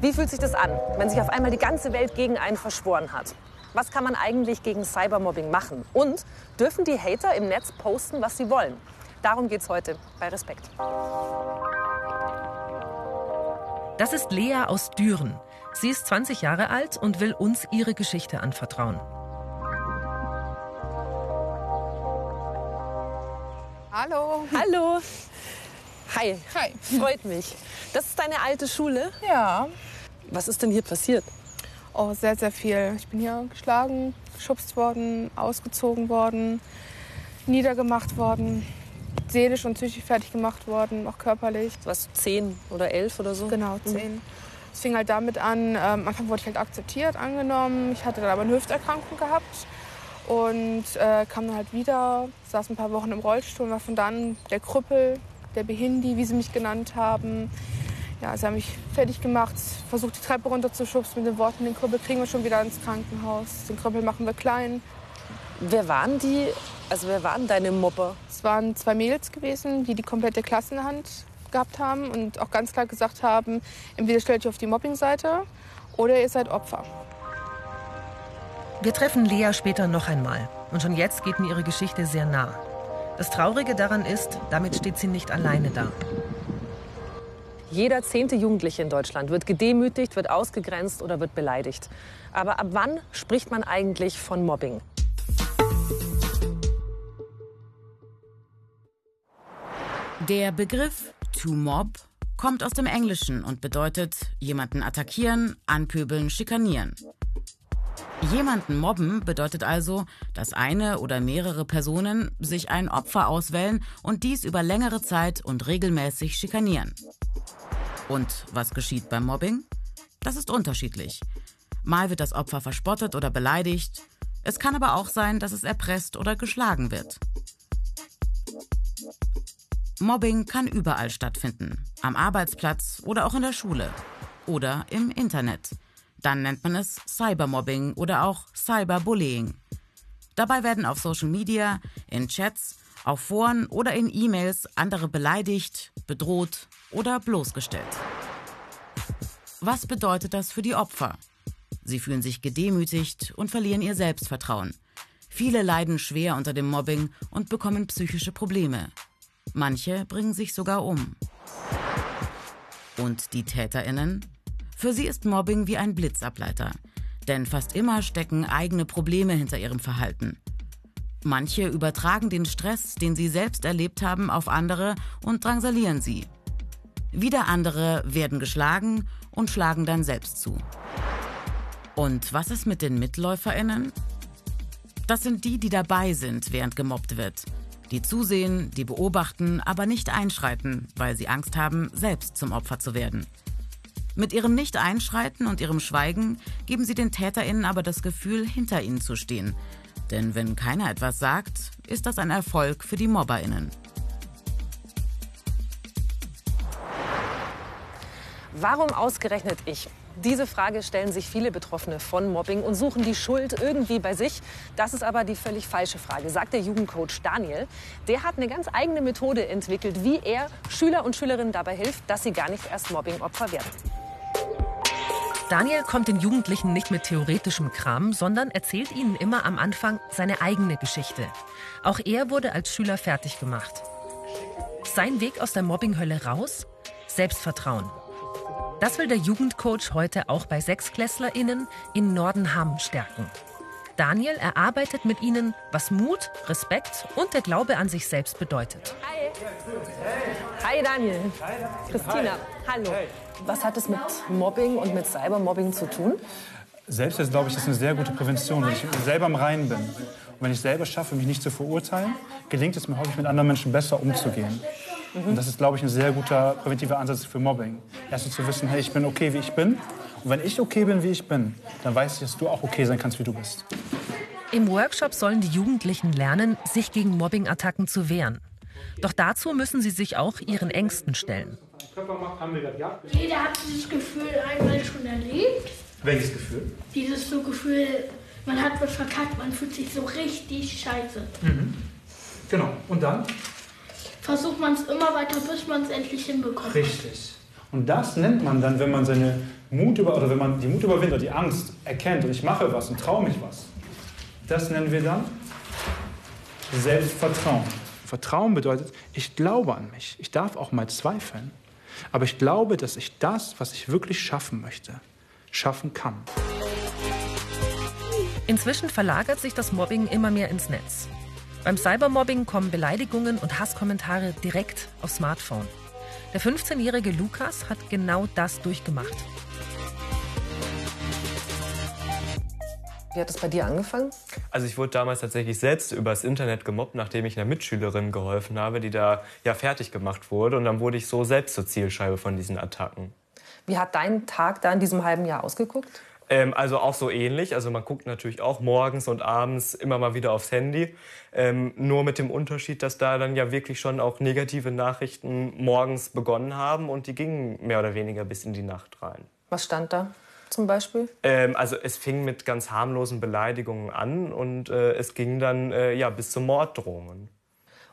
Wie fühlt sich das an, wenn sich auf einmal die ganze Welt gegen einen verschworen hat? Was kann man eigentlich gegen Cybermobbing machen? Und dürfen die Hater im Netz posten, was sie wollen? Darum geht es heute bei Respekt. Das ist Lea aus Düren. Sie ist 20 Jahre alt und will uns ihre Geschichte anvertrauen. Hallo. Hallo. Hi. Hi. Freut mich. Das ist deine alte Schule? Ja. Was ist denn hier passiert? Oh, sehr, sehr viel. Ich bin hier geschlagen, geschubst worden, ausgezogen worden, niedergemacht worden, seelisch und psychisch fertig gemacht worden, auch körperlich. Was, zehn oder elf oder so? Genau, zehn. Es fing halt damit an, ähm, am Anfang wurde ich halt akzeptiert, angenommen. Ich hatte dann aber eine Hüfterkrankung gehabt und äh, kam dann halt wieder, saß ein paar Wochen im Rollstuhl, war von dann der Krüppel, der Behindi, wie sie mich genannt haben. Ja, sie haben mich fertig gemacht, versucht die Treppe runterzuschubsen mit den Worten, den Krüppel kriegen wir schon wieder ins Krankenhaus, den Krüppel machen wir klein. Wer waren die, also wer waren deine Mobber? Es waren zwei Mädels gewesen, die die komplette Klasse in der Hand gehabt haben und auch ganz klar gesagt haben, entweder stellt ihr auf die Mobbingseite oder ihr seid Opfer. Wir treffen Lea später noch einmal. Und schon jetzt geht mir ihre Geschichte sehr nah. Das Traurige daran ist, damit steht sie nicht alleine da. Jeder zehnte Jugendliche in Deutschland wird gedemütigt, wird ausgegrenzt oder wird beleidigt. Aber ab wann spricht man eigentlich von Mobbing? Der Begriff to mob kommt aus dem Englischen und bedeutet jemanden attackieren, anpöbeln, schikanieren. Jemanden mobben bedeutet also, dass eine oder mehrere Personen sich ein Opfer auswählen und dies über längere Zeit und regelmäßig schikanieren. Und was geschieht beim Mobbing? Das ist unterschiedlich. Mal wird das Opfer verspottet oder beleidigt. Es kann aber auch sein, dass es erpresst oder geschlagen wird. Mobbing kann überall stattfinden. Am Arbeitsplatz oder auch in der Schule. Oder im Internet. Dann nennt man es Cybermobbing oder auch Cyberbullying. Dabei werden auf Social Media, in Chats, auf Foren oder in E-Mails andere beleidigt, bedroht oder bloßgestellt. Was bedeutet das für die Opfer? Sie fühlen sich gedemütigt und verlieren ihr Selbstvertrauen. Viele leiden schwer unter dem Mobbing und bekommen psychische Probleme. Manche bringen sich sogar um. Und die Täterinnen? Für sie ist Mobbing wie ein Blitzableiter. Denn fast immer stecken eigene Probleme hinter ihrem Verhalten. Manche übertragen den Stress, den sie selbst erlebt haben, auf andere und drangsalieren sie. Wieder andere werden geschlagen und schlagen dann selbst zu. Und was ist mit den Mitläuferinnen? Das sind die, die dabei sind, während gemobbt wird. Die zusehen, die beobachten, aber nicht einschreiten, weil sie Angst haben, selbst zum Opfer zu werden. Mit ihrem Nicht-Einschreiten und ihrem Schweigen geben sie den TäterInnen aber das Gefühl, hinter ihnen zu stehen. Denn wenn keiner etwas sagt, ist das ein Erfolg für die MobberInnen. Warum ausgerechnet ich? Diese Frage stellen sich viele Betroffene von Mobbing und suchen die Schuld irgendwie bei sich. Das ist aber die völlig falsche Frage, sagt der Jugendcoach Daniel. Der hat eine ganz eigene Methode entwickelt, wie er Schüler und Schülerinnen dabei hilft, dass sie gar nicht erst Mobbingopfer werden. Daniel kommt den Jugendlichen nicht mit theoretischem Kram, sondern erzählt ihnen immer am Anfang seine eigene Geschichte. Auch er wurde als Schüler fertig gemacht. Sein Weg aus der Mobbinghölle raus? Selbstvertrauen. Das will der Jugendcoach heute auch bei SechsklässlerInnen in Nordenham stärken. Daniel erarbeitet mit ihnen, was Mut, Respekt und der Glaube an sich selbst bedeutet. Hi. Hi Daniel. Christina, hallo. Was hat es mit Mobbing und mit Cybermobbing zu tun? Selbst glaube ich, das ist eine sehr gute Prävention, wenn ich selber im Reinen bin. Und wenn ich selber schaffe, mich nicht zu verurteilen, gelingt es mir häufig, mit anderen Menschen besser umzugehen. Und das ist, glaube ich, ein sehr guter präventiver Ansatz für Mobbing. Erstens zu wissen, hey, ich bin okay, wie ich bin. Und wenn ich okay bin, wie ich bin, dann weiß ich, dass du auch okay sein kannst, wie du bist. Im Workshop sollen die Jugendlichen lernen, sich gegen Mobbing-Attacken zu wehren. Doch dazu müssen sie sich auch ihren Ängsten stellen. Jeder hat dieses Gefühl einmal schon erlebt. Welches Gefühl? Dieses so Gefühl, man hat was verkackt, man fühlt sich so richtig scheiße. Mhm. Genau. Und dann? Versucht man es immer weiter, bis man es endlich hinbekommt. Richtig. Und das nennt man dann, wenn man seine Mut über, oder wenn man die Mut überwindet, die Angst erkennt und ich mache was und traue mich was, das nennen wir dann Selbstvertrauen. Vertrauen bedeutet, ich glaube an mich. Ich darf auch mal zweifeln. Aber ich glaube, dass ich das, was ich wirklich schaffen möchte, schaffen kann. Inzwischen verlagert sich das Mobbing immer mehr ins Netz. Beim Cybermobbing kommen Beleidigungen und Hasskommentare direkt aufs Smartphone. Der 15-jährige Lukas hat genau das durchgemacht. Wie hat es bei dir angefangen? Also ich wurde damals tatsächlich selbst übers Internet gemobbt, nachdem ich einer Mitschülerin geholfen habe, die da ja fertig gemacht wurde. Und dann wurde ich so selbst zur Zielscheibe von diesen Attacken. Wie hat dein Tag da in diesem halben Jahr ausgeguckt? Ähm, also auch so ähnlich. Also man guckt natürlich auch morgens und abends immer mal wieder aufs Handy. Ähm, nur mit dem Unterschied, dass da dann ja wirklich schon auch negative Nachrichten morgens begonnen haben und die gingen mehr oder weniger bis in die Nacht rein. Was stand da? zum Beispiel? Ähm, also es fing mit ganz harmlosen Beleidigungen an und äh, es ging dann äh, ja, bis zu Morddrohungen.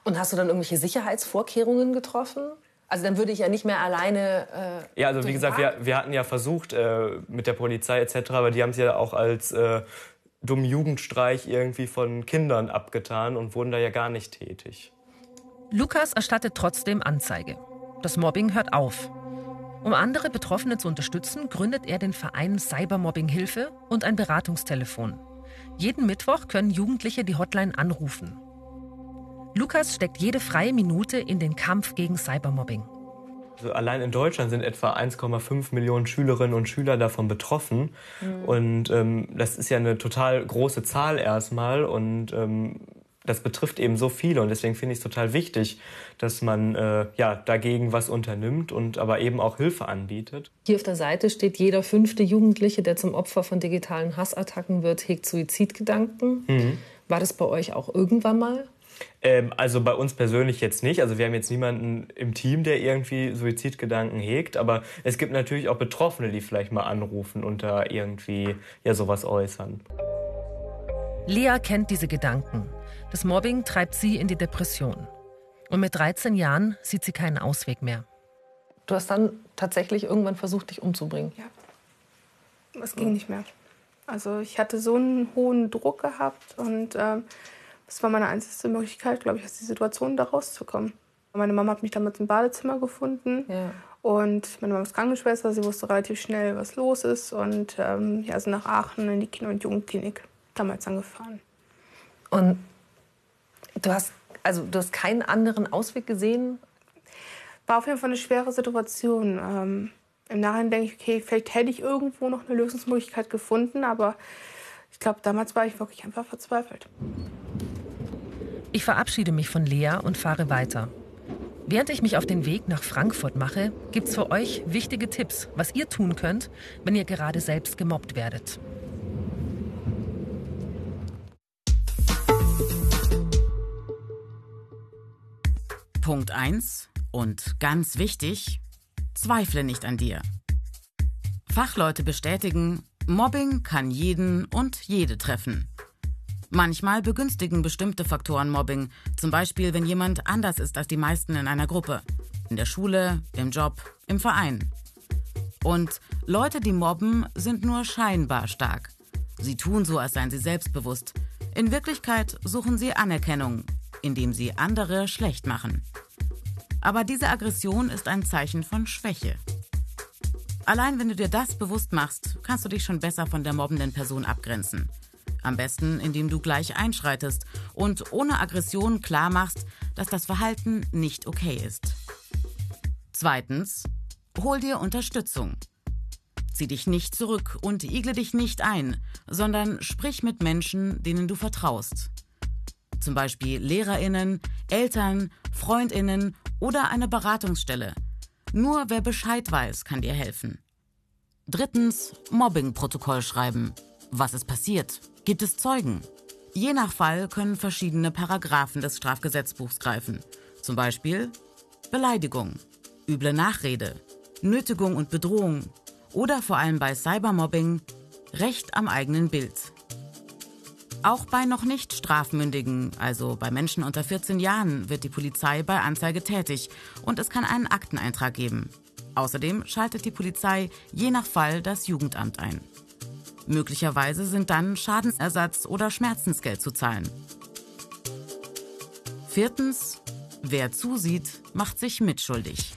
Und hast du dann irgendwelche Sicherheitsvorkehrungen getroffen? Also dann würde ich ja nicht mehr alleine. Äh, ja, also wie gesagt, wir, wir hatten ja versucht äh, mit der Polizei etc., aber die haben es ja auch als äh, dummen Jugendstreich irgendwie von Kindern abgetan und wurden da ja gar nicht tätig. Lukas erstattet trotzdem Anzeige. Das Mobbing hört auf. Um andere Betroffene zu unterstützen, gründet er den Verein Cybermobbing Hilfe und ein Beratungstelefon. Jeden Mittwoch können Jugendliche die Hotline anrufen. Lukas steckt jede freie Minute in den Kampf gegen Cybermobbing. Also allein in Deutschland sind etwa 1,5 Millionen Schülerinnen und Schüler davon betroffen. Mhm. Und ähm, das ist ja eine total große Zahl erstmal. Und ähm, das betrifft eben so viele und deswegen finde ich es total wichtig, dass man äh, ja dagegen was unternimmt und aber eben auch Hilfe anbietet. Hier auf der Seite steht, jeder fünfte Jugendliche, der zum Opfer von digitalen Hassattacken wird, hegt Suizidgedanken. Mhm. War das bei euch auch irgendwann mal? Ähm, also bei uns persönlich jetzt nicht. Also wir haben jetzt niemanden im Team, der irgendwie Suizidgedanken hegt. Aber es gibt natürlich auch Betroffene, die vielleicht mal anrufen und da irgendwie ja sowas äußern. Lea kennt diese Gedanken. Das Mobbing treibt sie in die Depression. Und mit 13 Jahren sieht sie keinen Ausweg mehr. Du hast dann tatsächlich irgendwann versucht, dich umzubringen. Ja. Es ging nicht mehr. Also ich hatte so einen hohen Druck gehabt und ähm, das war meine einzige Möglichkeit, glaube ich, aus der Situation da rauszukommen. Meine Mama hat mich damals im Badezimmer gefunden ja. und meine Mama ist Krankenschwester, sie wusste relativ schnell, was los ist und ähm, ja, sind nach Aachen in die Kinder- und Jugendklinik damals angefahren. Und Du hast, also, du hast keinen anderen Ausweg gesehen? War auf jeden Fall eine schwere Situation. Ähm, Im Nachhinein denke ich, okay, vielleicht hätte ich irgendwo noch eine Lösungsmöglichkeit gefunden, aber ich glaube, damals war ich wirklich einfach verzweifelt. Ich verabschiede mich von Lea und fahre weiter. Während ich mich auf den Weg nach Frankfurt mache, gibt es für euch wichtige Tipps, was ihr tun könnt, wenn ihr gerade selbst gemobbt werdet. Punkt 1 und ganz wichtig, zweifle nicht an dir. Fachleute bestätigen, Mobbing kann jeden und jede treffen. Manchmal begünstigen bestimmte Faktoren Mobbing, zum Beispiel wenn jemand anders ist als die meisten in einer Gruppe, in der Schule, im Job, im Verein. Und Leute, die mobben, sind nur scheinbar stark. Sie tun so, als seien sie selbstbewusst. In Wirklichkeit suchen sie Anerkennung, indem sie andere schlecht machen. Aber diese Aggression ist ein Zeichen von Schwäche. Allein wenn du dir das bewusst machst, kannst du dich schon besser von der mobbenden Person abgrenzen. Am besten, indem du gleich einschreitest und ohne Aggression klar machst, dass das Verhalten nicht okay ist. Zweitens, hol dir Unterstützung. Zieh dich nicht zurück und igle dich nicht ein, sondern sprich mit Menschen, denen du vertraust zum Beispiel Lehrerinnen, Eltern, Freundinnen oder eine Beratungsstelle. Nur wer Bescheid weiß, kann dir helfen. Drittens, Mobbing-Protokoll schreiben. Was ist passiert? Gibt es Zeugen? Je nach Fall können verschiedene Paragraphen des Strafgesetzbuchs greifen. Zum Beispiel Beleidigung, üble Nachrede, Nötigung und Bedrohung oder vor allem bei Cybermobbing Recht am eigenen Bild. Auch bei noch nicht strafmündigen, also bei Menschen unter 14 Jahren, wird die Polizei bei Anzeige tätig und es kann einen Akteneintrag geben. Außerdem schaltet die Polizei je nach Fall das Jugendamt ein. Möglicherweise sind dann Schadensersatz oder Schmerzensgeld zu zahlen. Viertens, wer zusieht, macht sich mitschuldig.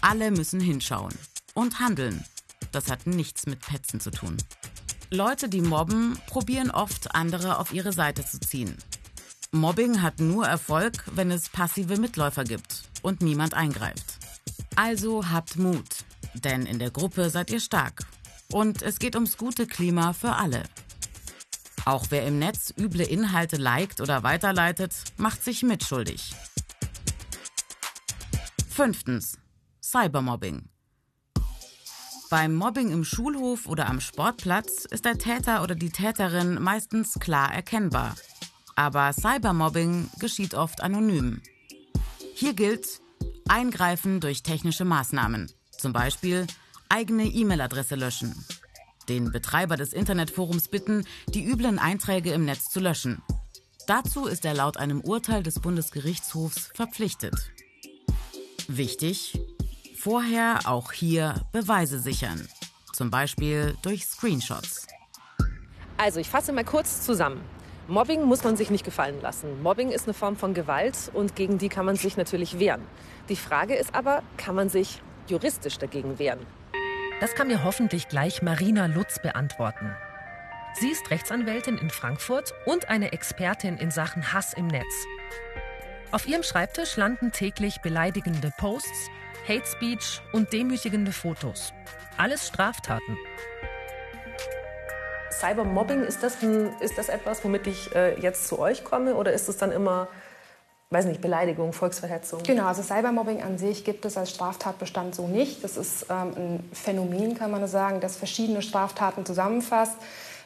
Alle müssen hinschauen und handeln. Das hat nichts mit Petzen zu tun. Leute, die mobben, probieren oft, andere auf ihre Seite zu ziehen. Mobbing hat nur Erfolg, wenn es passive Mitläufer gibt und niemand eingreift. Also habt Mut, denn in der Gruppe seid ihr stark. Und es geht ums gute Klima für alle. Auch wer im Netz üble Inhalte liked oder weiterleitet, macht sich mitschuldig. Fünftens. Cybermobbing. Beim Mobbing im Schulhof oder am Sportplatz ist der Täter oder die Täterin meistens klar erkennbar. Aber Cybermobbing geschieht oft anonym. Hier gilt Eingreifen durch technische Maßnahmen, zum Beispiel eigene E-Mail-Adresse löschen. Den Betreiber des Internetforums bitten, die üblen Einträge im Netz zu löschen. Dazu ist er laut einem Urteil des Bundesgerichtshofs verpflichtet. Wichtig, Vorher auch hier Beweise sichern. Zum Beispiel durch Screenshots. Also, ich fasse mal kurz zusammen. Mobbing muss man sich nicht gefallen lassen. Mobbing ist eine Form von Gewalt und gegen die kann man sich natürlich wehren. Die Frage ist aber, kann man sich juristisch dagegen wehren? Das kann mir hoffentlich gleich Marina Lutz beantworten. Sie ist Rechtsanwältin in Frankfurt und eine Expertin in Sachen Hass im Netz. Auf ihrem Schreibtisch landen täglich beleidigende Posts, Hate Speech und demütigende Fotos. Alles Straftaten. Cybermobbing, ist das, ist das etwas, womit ich äh, jetzt zu euch komme oder ist es dann immer, weiß nicht, Beleidigung, Volksverhetzung? Genau, also Cybermobbing an sich gibt es als Straftatbestand so nicht. Das ist ähm, ein Phänomen, kann man sagen, das verschiedene Straftaten zusammenfasst.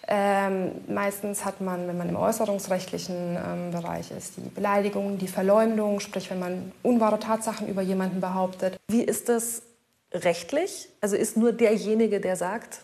Ähm, meistens hat man, wenn man im äußerungsrechtlichen ähm, Bereich ist, die Beleidigung, die Verleumdung, sprich wenn man unwahre Tatsachen über jemanden behauptet. Wie ist das rechtlich? Also ist nur derjenige, der sagt,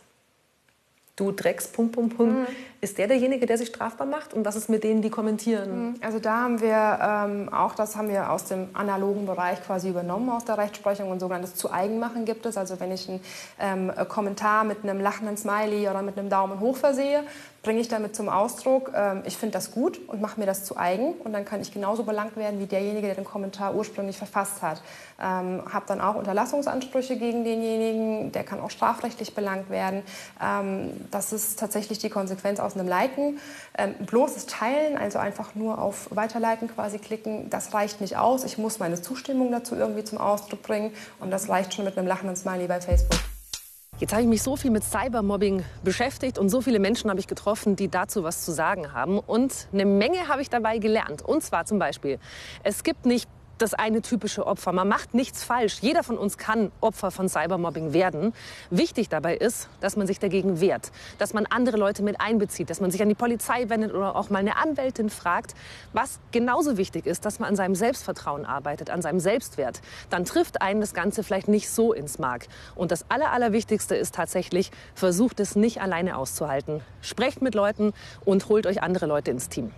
du Drecks, Punkt, Punkt, Punkt. Mhm. Ist der derjenige, der sich strafbar macht? Und was ist mit denen, die kommentieren? Mhm. Also da haben wir ähm, auch, das haben wir aus dem analogen Bereich quasi übernommen aus der Rechtsprechung und sogenanntes zu Eigenmachen gibt es. Also wenn ich einen ähm, Kommentar mit einem lachenden Smiley oder mit einem Daumen hoch versehe, bringe ich damit zum Ausdruck, ähm, ich finde das gut und mache mir das zu eigen. Und dann kann ich genauso belangt werden wie derjenige, der den Kommentar ursprünglich verfasst hat. Ähm, habe dann auch Unterlassungsansprüche gegen denjenigen, der kann auch strafrechtlich belangt werden. Ähm, das ist tatsächlich die Konsequenz aus einem Liken. Ähm, bloßes Teilen, also einfach nur auf Weiterleiten quasi klicken, das reicht nicht aus. Ich muss meine Zustimmung dazu irgendwie zum Ausdruck bringen. Und das reicht schon mit einem lachenden Smiley bei Facebook. Jetzt habe ich mich so viel mit Cybermobbing beschäftigt und so viele Menschen habe ich getroffen, die dazu was zu sagen haben. Und eine Menge habe ich dabei gelernt. Und zwar zum Beispiel, es gibt nicht das eine typische Opfer. Man macht nichts falsch. Jeder von uns kann Opfer von Cybermobbing werden. Wichtig dabei ist, dass man sich dagegen wehrt, dass man andere Leute mit einbezieht, dass man sich an die Polizei wendet oder auch mal eine Anwältin fragt. Was genauso wichtig ist, dass man an seinem Selbstvertrauen arbeitet, an seinem Selbstwert. Dann trifft einen das Ganze vielleicht nicht so ins Mark. Und das Aller, Allerwichtigste ist tatsächlich, versucht es nicht alleine auszuhalten. Sprecht mit Leuten und holt euch andere Leute ins Team.